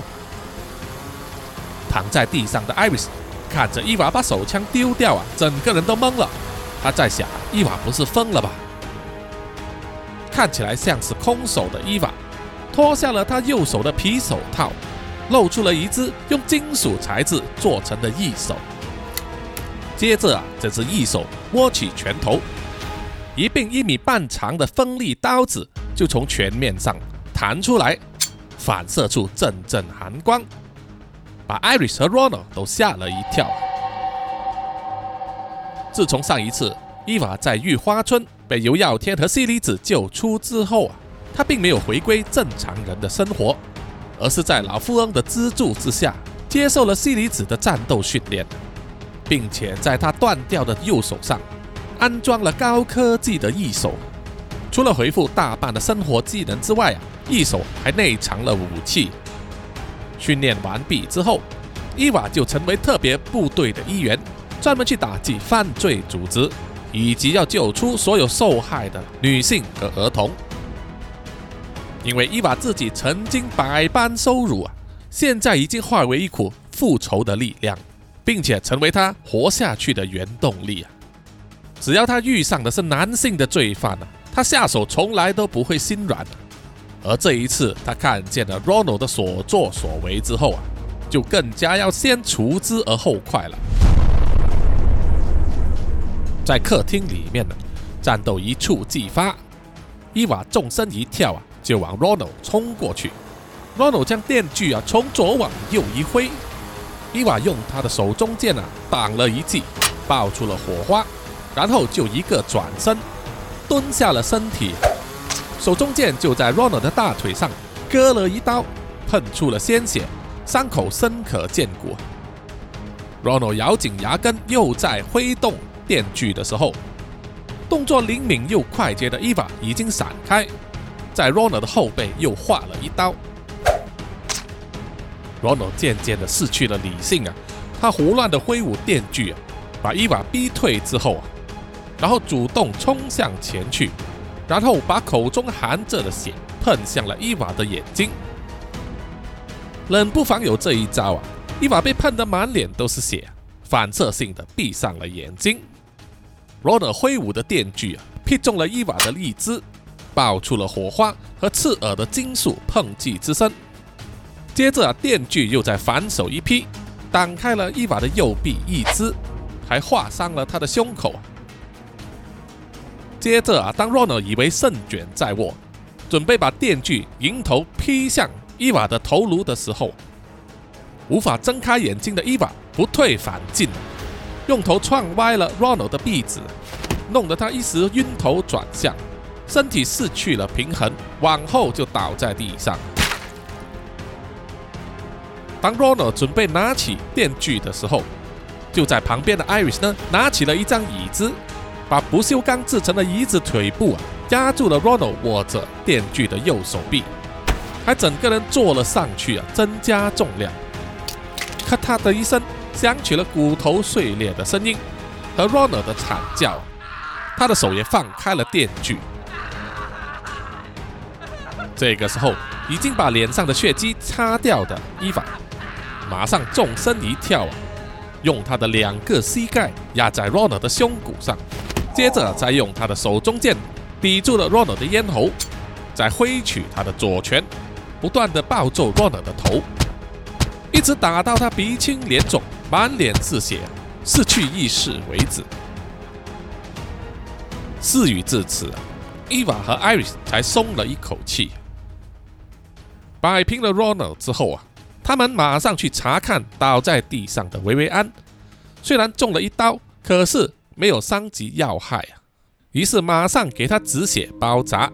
躺在地上的艾瑞斯看着伊娃把手枪丢掉啊，整个人都懵了。他在想：伊娃不是疯了吧？看起来像是空手的伊娃，脱下了他右手的皮手套，露出了一只用金属材质做成的异手。接着啊，这只异手握起拳头，一柄一米半长的锋利刀子。就从拳面上弹出来，反射出阵阵寒光，把艾瑞斯和 Ronald 都吓了一跳。自从上一次伊娃在玉花村被尤耀天和西里子救出之后啊，他并没有回归正常人的生活，而是在老富翁的资助之下，接受了西里子的战斗训练，并且在他断掉的右手上安装了高科技的翼手。除了回复大半的生活技能之外啊，一手还内藏了武器。训练完毕之后，伊娃就成为特别部队的一员，专门去打击犯罪组织，以及要救出所有受害的女性和儿童。因为伊娃自己曾经百般羞辱啊，现在已经化为一股复仇的力量，并且成为他活下去的原动力啊！只要他遇上的是男性的罪犯啊！他下手从来都不会心软，而这一次他看见了 Ronald 的所作所为之后啊，就更加要先除之而后快了。在客厅里面呢，战斗一触即发，伊娃纵身一跳啊，就往 Ronald 冲过去。Ronald 将电锯啊从左往右一挥，伊娃用他的手中剑啊挡了一记，爆出了火花，然后就一个转身。蹲下了身体，手中剑就在 Ronald 的大腿上割了一刀，喷出了鲜血，伤口深可见骨。Ronald 咬紧牙根，又在挥动电锯的时候，动作灵敏又快捷的 Eva 已经闪开，在 Ronald 的后背又划了一刀。Ronald 渐渐的失去了理性啊，他胡乱的挥舞电锯啊，把伊娃逼退之后啊。然后主动冲向前去，然后把口中含着的血喷向了伊娃的眼睛。冷不防有这一招啊，伊娃被喷得满脸都是血，反射性的闭上了眼睛。Ronald 挥舞的电锯啊，劈中了伊娃的荔枝，爆出了火花和刺耳的金属碰击之声。接着啊，电锯又在反手一劈，挡开了伊娃的右臂一只，还划伤了他的胸口。接着啊，当 Ronald 以为胜券在握，准备把电锯迎头劈向伊娃的头颅的时候，无法睁开眼睛的伊娃不退反进，用头撞歪了 Ronald 的鼻子，弄得他一时晕头转向，身体失去了平衡，往后就倒在地上。当 Ronald 准备拿起电锯的时候，就在旁边的 Iris 呢，拿起了一张椅子，把不锈钢制成的椅子腿部啊压住了 Ronald 握着电锯的右手臂，还整个人坐了上去啊，增加重量。咔嗒的一声，响起了骨头碎裂的声音和 Ronald 的惨叫，他的手也放开了电锯。这个时候，已经把脸上的血迹擦掉的伊凡，马上纵身一跳啊，用他的两个膝盖压在 Ronald 的胸骨上，接着再用他的手中剑抵住了 Ronald 的咽喉，再挥取他的左拳，不断的暴揍 Ronald 的头，一直打到他鼻青脸肿、满脸是血、失去意识为止。事已至此啊，伊娃和 Iris 才松了一口气。摆平了 Ronald 之后啊，他们马上去查看倒在地上的维维安。虽然中了一刀，可是没有伤及要害啊。于是马上给他止血包扎。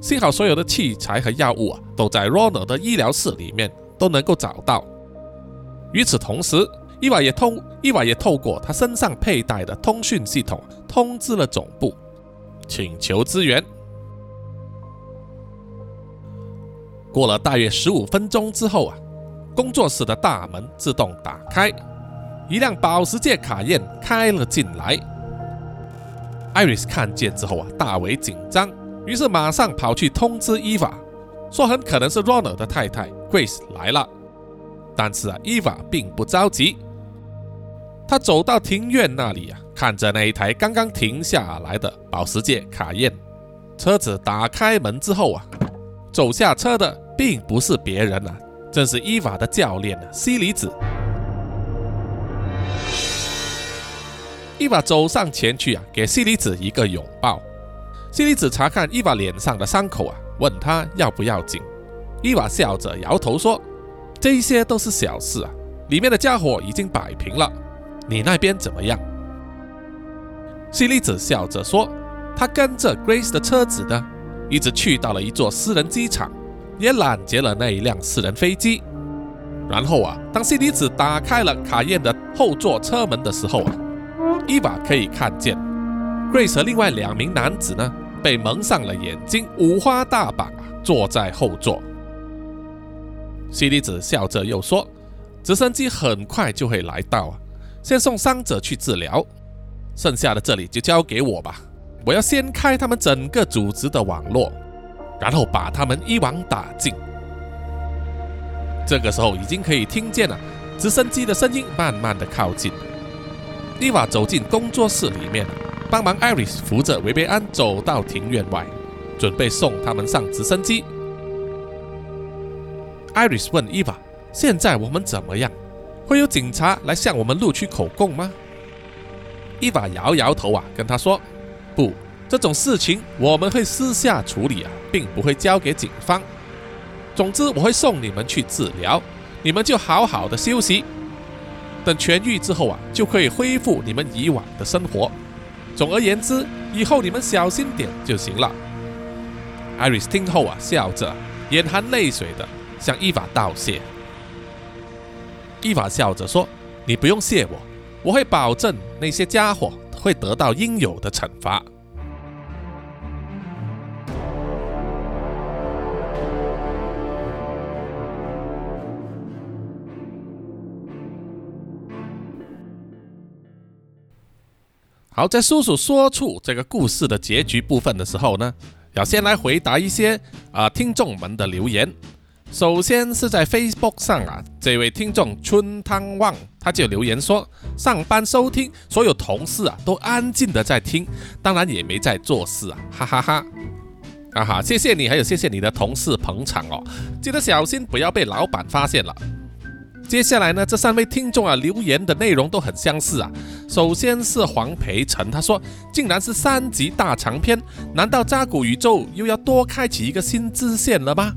幸好所有的器材和药物啊，都在 Ronald 的医疗室里面都能够找到。与此同时，伊娃也通伊娃也透过他身上佩戴的通讯系统通知了总部，请求支援。过了大约十五分钟之后啊，工作室的大门自动打开，一辆保时捷卡宴开了进来。艾瑞斯看见之后啊，大为紧张，于是马上跑去通知伊娃，说很可能是 Ronald 的太太 Grace 来了。但是啊，伊娃并不着急，他走到庭院那里啊，看着那一台刚刚停下来的保时捷卡宴，车子打开门之后啊。走下车的并不是别人啊，正是伊娃的教练，西里子。伊娃走上前去啊，给西里子一个拥抱。西里子查看伊娃脸上的伤口啊，问他要不要紧。伊娃笑着摇头说：“这一些都是小事啊，里面的家伙已经摆平了。你那边怎么样？”西里子笑着说：“他跟着 Grace 的车子呢。”一直去到了一座私人机场，也拦截了那一辆私人飞机。然后啊，当 C D 子打开了卡宴的后座车门的时候啊，伊娃可以看见 Grace 和另外两名男子呢被蒙上了眼睛，五花大绑坐在后座。C D 子笑着又说：“直升机很快就会来到，先送伤者去治疗，剩下的这里就交给我吧。”我要掀开他们整个组织的网络，然后把他们一网打尽。这个时候已经可以听见了直升机的声音慢慢的靠近。伊娃走进工作室里面，帮忙艾瑞斯扶着维贝安走到庭院外，准备送他们上直升机。艾瑞斯问伊娃：“现在我们怎么样？会有警察来向我们录取口供吗？”伊娃摇摇头啊，跟他说。不，这种事情我们会私下处理啊，并不会交给警方。总之，我会送你们去治疗，你们就好好的休息。等痊愈之后啊，就可以恢复你们以往的生活。总而言之，以后你们小心点就行了。艾瑞斯听后啊，笑着，眼含泪水的向伊法道谢。伊法笑着说：“你不用谢我，我会保证那些家伙。”会得到应有的惩罚。好，在叔叔说出这个故事的结局部分的时候呢，要先来回答一些啊听众们的留言。首先是在 Facebook 上啊，这位听众春汤旺他就留言说，上班收听，所有同事啊都安静的在听，当然也没在做事啊，哈哈哈，啊哈，谢谢你，还有谢谢你的同事捧场哦，记得小心不要被老板发现了。接下来呢，这三位听众啊留言的内容都很相似啊，首先是黄培成，他说竟然是三集大长篇，难道扎古宇宙又要多开启一个新支线了吗？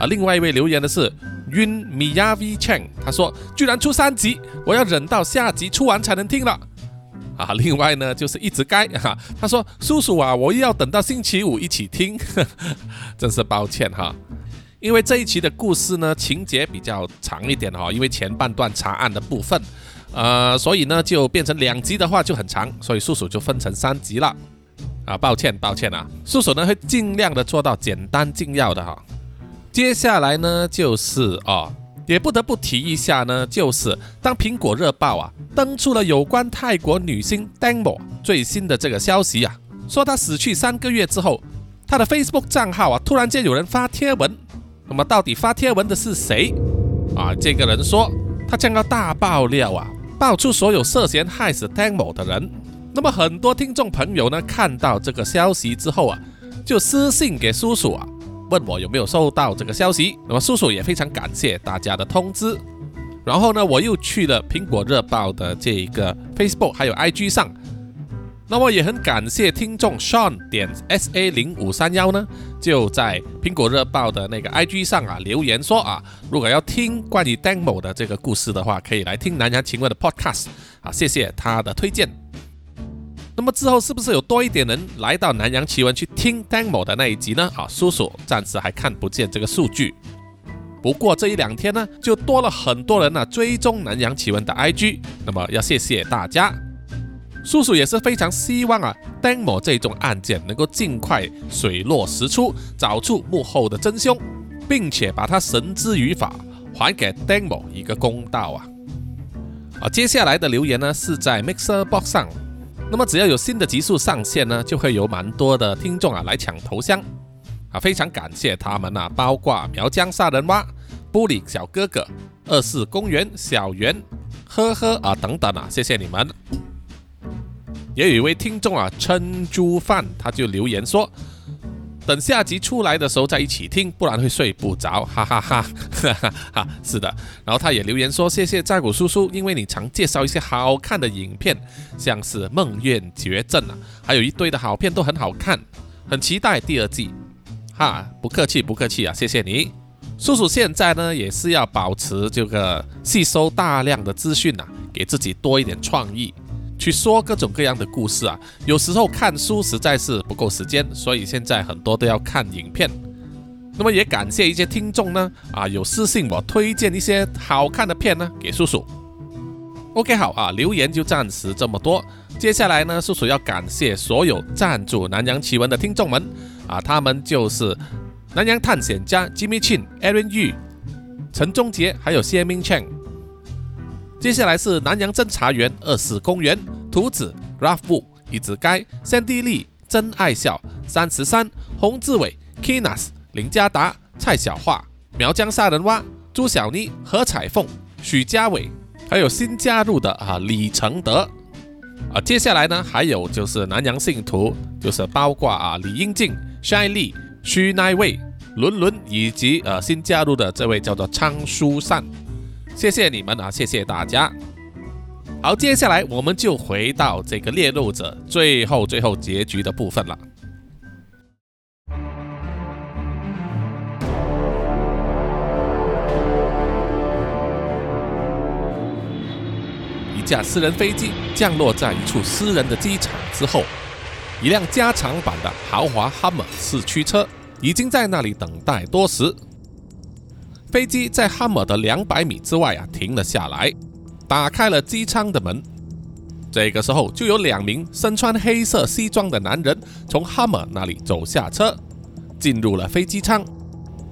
啊，另外一位留言的是 Yun Miyavi Chang，他说居然出三集，我要忍到下集出完才能听了。啊，另外呢就是一直该 哈，他说叔叔啊，我又要等到星期五一起听，真是抱歉哈。因为这一期的故事呢，情节比较长一点哈，因为前半段查案的部分，呃，所以呢就变成两集的话就很长，所以叔叔就分成三集了。啊，抱歉抱歉啊，叔叔呢会尽量的做到简单精要的哈。接下来呢就是哦，也不得不提一下呢，就是当苹果日报啊登出了有关泰国女星 Dangmo 最新的这个消息啊，说她死去三个月之后，她的 Facebook 账号啊突然间有人发贴文。那么到底发贴文的是谁啊？这个人说他将要大爆料啊，爆出所有涉嫌害死 d a n m o 的人。那么很多听众朋友呢，看到这个消息之后啊，就私信给叔叔啊，问我有没有收到这个消息。那么叔叔也非常感谢大家的通知。然后呢，我又去了苹果日报的这一个 Facebook 还有 IG 上。那么也很感谢听众 Sean 点 S A 零五三幺呢，就在苹果日报的那个 I G 上啊留言说啊，如果要听关于 Demo 的这个故事的话，可以来听南洋情闻的 Podcast 啊，谢谢他的推荐。那么之后是不是有多一点人来到南洋奇闻去听 Demo 的那一集呢？啊，叔叔暂时还看不见这个数据。不过这一两天呢，就多了很多人呢追踪南洋奇闻的 I G，那么要谢谢大家。叔叔也是非常希望啊，Demo 这种案件能够尽快水落石出，找出幕后的真凶，并且把他绳之于法，还给 Demo 一个公道啊！啊，接下来的留言呢是在 Mixer Box 上，那么只要有新的集数上线呢，就会有蛮多的听众啊来抢头香啊，非常感谢他们啊，包括苗疆杀人蛙、布里小哥哥、二世公园小圆、呵呵啊等等啊，谢谢你们。也有一位听众啊，称猪饭，他就留言说，等下集出来的时候再一起听，不然会睡不着，哈哈哈，哈哈哈，是的。然后他也留言说，谢谢在古叔叔，因为你常介绍一些好看的影片，像是《梦魇绝症》啊，还有一堆的好片都很好看，很期待第二季。哈，不客气不客气啊，谢谢你，叔叔。现在呢，也是要保持这个吸收大量的资讯啊，给自己多一点创意。去说各种各样的故事啊，有时候看书实在是不够时间，所以现在很多都要看影片。那么也感谢一些听众呢，啊，有私信我推荐一些好看的片呢给叔叔。OK，好啊，留言就暂时这么多。接下来呢，叔叔要感谢所有赞助南洋奇闻的听众们啊，他们就是南洋探险家 Jimmy Chin、Aaron Yu、陈忠杰还有谢明 Cheng。接下来是南洋侦查员二世公园图子 Ralph 一子该三 D 丽真爱笑三十三洪志伟 Kinas 林家达蔡小桦苗疆杀人蛙朱小妮何彩凤许家伟，还有新加入的啊李承德啊。接下来呢，还有就是南洋信徒，就是包括啊李英静、Shy 丽、徐奈卫、伦伦以及呃新加入的这位叫做昌书善。谢谢你们啊！谢谢大家。好，接下来我们就回到这个猎鹿者最后最后结局的部分了。一架私人飞机降落在一处私人的机场之后，一辆加长版的豪华哈 r 四驱车已经在那里等待多时。飞机在哈姆的两百米之外啊停了下来，打开了机舱的门。这个时候，就有两名身穿黑色西装的男人从哈姆那里走下车，进入了飞机舱。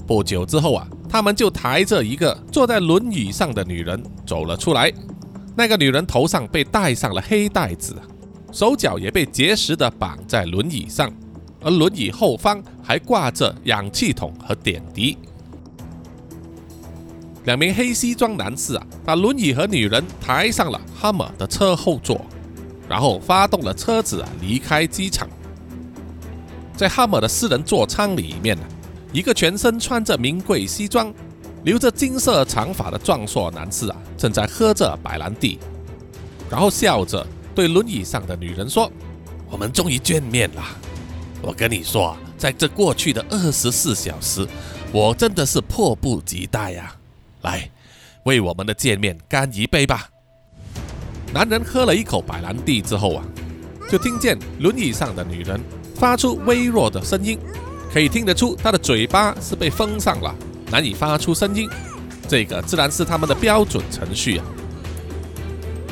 不久之后啊，他们就抬着一个坐在轮椅上的女人走了出来。那个女人头上被戴上了黑带子，手脚也被结实的绑在轮椅上，而轮椅后方还挂着氧气筒和点滴。两名黑西装男士啊，把轮椅和女人抬上了哈 r 的车后座，然后发动了车子啊，离开机场。在哈 r 的私人座舱里面呢，一个全身穿着名贵西装、留着金色长发的壮硕男士啊，正在喝着白兰地，然后笑着对轮椅上的女人说：“我们终于见面了。我跟你说，在这过去的二十四小时，我真的是迫不及待呀！来，为我们的见面干一杯吧。”男人喝了一口白兰地之后啊，就听见轮椅上的女人发出微弱的声音，可以听得出她的嘴巴是被封上了，难以发出声音。这个自然是他们的标准程序啊。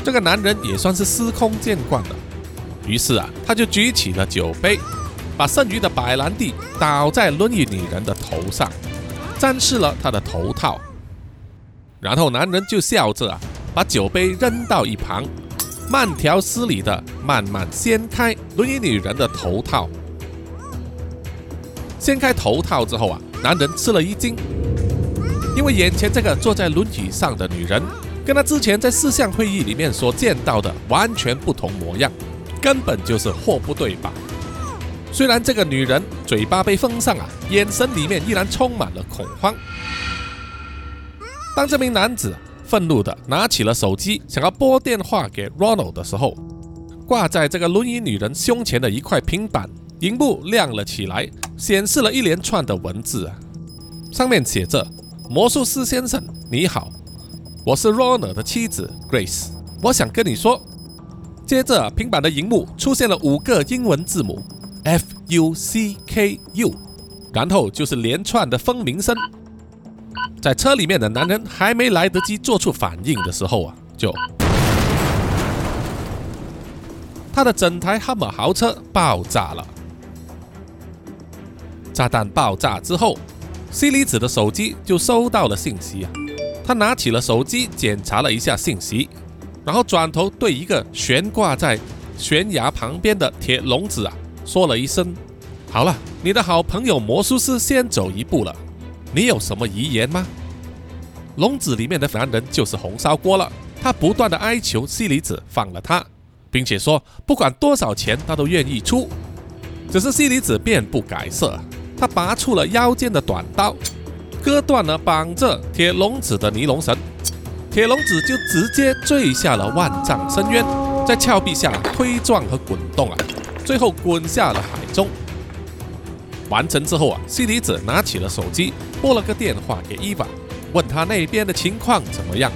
这个男人也算是司空见惯了，于是啊，他就举起了酒杯，把剩余的白兰地倒在轮椅女人的头上，沾湿了她的头套。然后男人就笑着啊。把酒杯扔到一旁，慢条斯理的慢慢掀开轮椅女人的头套。掀开头套之后啊，男人吃了一惊，因为眼前这个坐在轮椅上的女人，跟他之前在四项会议里面所见到的完全不同模样，根本就是货不对版。虽然这个女人嘴巴被封上啊，眼神里面依然充满了恐慌。当这名男子。愤怒的拿起了手机，想要拨电话给 Ronald 的时候，挂在这个轮椅女人胸前的一块平板荧幕亮了起来，显示了一连串的文字啊，上面写着：“魔术师先生，你好，我是 Ronald 的妻子 Grace，我想跟你说。”接着，平板的荧幕出现了五个英文字母 F U C K U，然后就是连串的蜂鸣声。在车里面的男人还没来得及做出反应的时候啊，就他的整台哈姆豪车爆炸了。炸弹爆炸之后，西里子的手机就收到了信息啊。他拿起了手机检查了一下信息，然后转头对一个悬挂在悬崖旁边的铁笼子啊说了一声：“好了，你的好朋友魔术师先走一步了。”你有什么遗言吗？笼子里面的男人就是红烧锅了。他不断的哀求西里子放了他，并且说不管多少钱他都愿意出。只是西里子面不改色，他拔出了腰间的短刀，割断了绑着铁笼子的尼龙绳，铁笼子就直接坠下了万丈深渊，在峭壁下推撞和滚动啊，最后滚下了海中。完成之后啊，西里子拿起了手机，拨了个电话给伊娃，问他那边的情况怎么样。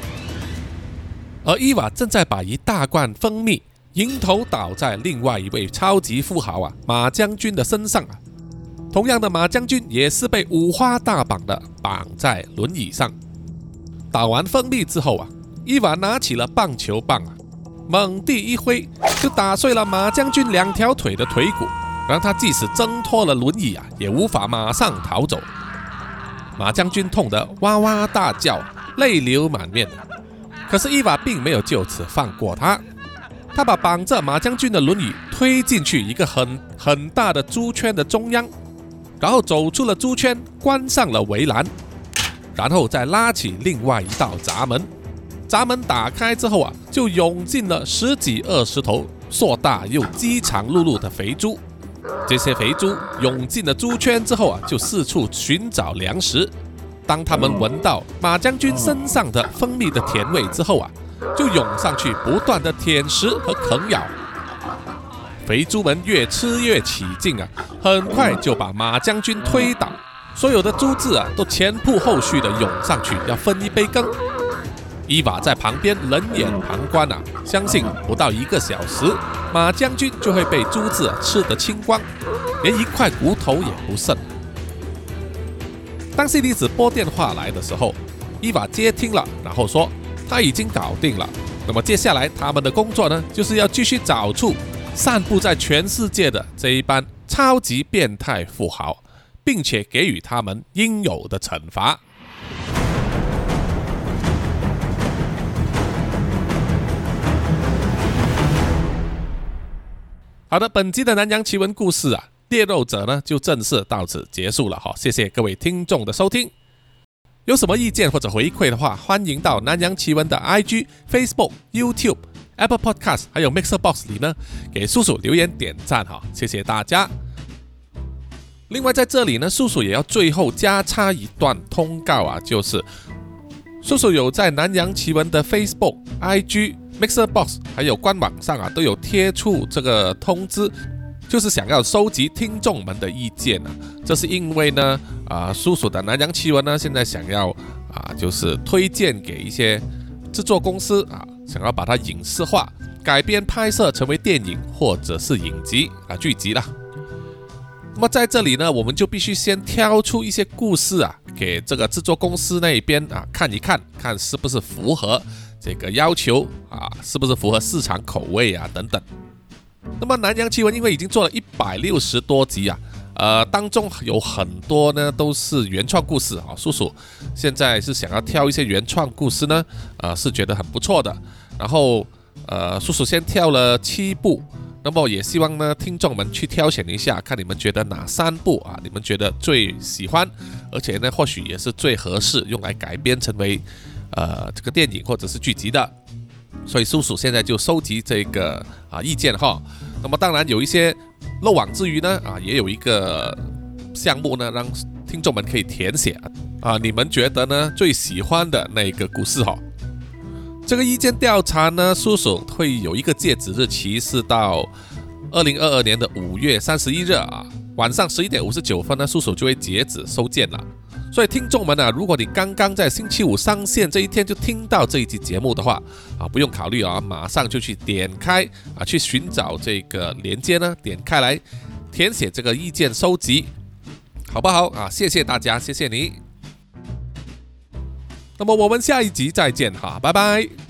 而伊娃正在把一大罐蜂蜜迎头倒在另外一位超级富豪啊马将军的身上啊。同样的，马将军也是被五花大绑的绑在轮椅上。倒完蜂蜜之后啊，伊娃拿起了棒球棒啊，猛地一挥，就打碎了马将军两条腿的腿骨。让他即使挣脱了轮椅啊，也无法马上逃走。马将军痛得哇哇大叫，泪流满面。可是伊娃并没有就此放过他，他把绑着马将军的轮椅推进去一个很很大的猪圈的中央，然后走出了猪圈，关上了围栏，然后再拉起另外一道闸门。闸门打开之后啊，就涌进了十几二十头硕大又饥肠辘辘的肥猪。这些肥猪涌进了猪圈之后啊，就四处寻找粮食。当他们闻到马将军身上的蜂蜜的甜味之后啊，就涌上去不断的舔食和啃咬。肥猪们越吃越起劲啊，很快就把马将军推倒。所有的猪崽啊，都前仆后继的涌上去要分一杯羹。伊娃在旁边冷眼旁观啊，相信不到一个小时，马将军就会被猪子吃得清光，连一块骨头也不剩。当西里子拨电话来的时候，伊娃接听了，然后说他已经搞定了。那么接下来他们的工作呢，就是要继续找出散布在全世界的这一班超级变态富豪，并且给予他们应有的惩罚。好的，本集的南洋奇闻故事啊，猎肉者呢就正式到此结束了哈。谢谢各位听众的收听，有什么意见或者回馈的话，欢迎到南洋奇闻的 IG、Facebook、YouTube、Apple Podcast 还有 Mixer Box 里呢给叔叔留言点赞哈。谢谢大家。另外在这里呢，叔叔也要最后加插一段通告啊，就是叔叔有在南洋奇闻的 Facebook、IG。Mixer Box 还有官网上啊都有贴出这个通知，就是想要收集听众们的意见啊。这是因为呢，啊，叔叔的南洋奇闻呢，现在想要啊，就是推荐给一些制作公司啊，想要把它影视化、改编拍摄成为电影或者是影集啊剧集啦。那么在这里呢，我们就必须先挑出一些故事啊，给这个制作公司那边啊看一看，看是不是符合这个要求啊，是不是符合市场口味啊等等。那么《南洋奇闻》因为已经做了一百六十多集啊，呃，当中有很多呢都是原创故事啊。叔叔现在是想要挑一些原创故事呢，呃，是觉得很不错的。然后呃，叔叔先挑了七部。那么也希望呢，听众们去挑选一下，看你们觉得哪三部啊，你们觉得最喜欢，而且呢，或许也是最合适用来改编成为呃这个电影或者是剧集的。所以叔叔现在就收集这个啊意见哈。那么当然有一些漏网之鱼呢啊，也有一个项目呢，让听众们可以填写啊，你们觉得呢最喜欢的那个故事哈。这个意见调查呢，叔叔会有一个截止日期，是到二零二二年的五月三十一日啊，晚上十一点五十九分呢，叔叔就会截止收件了。所以听众们啊，如果你刚刚在星期五上线这一天就听到这一集节目的话啊，不用考虑啊，马上就去点开啊，去寻找这个连接呢，点开来填写这个意见收集，好不好啊？谢谢大家，谢谢你。那么我们下一集再见哈，拜拜。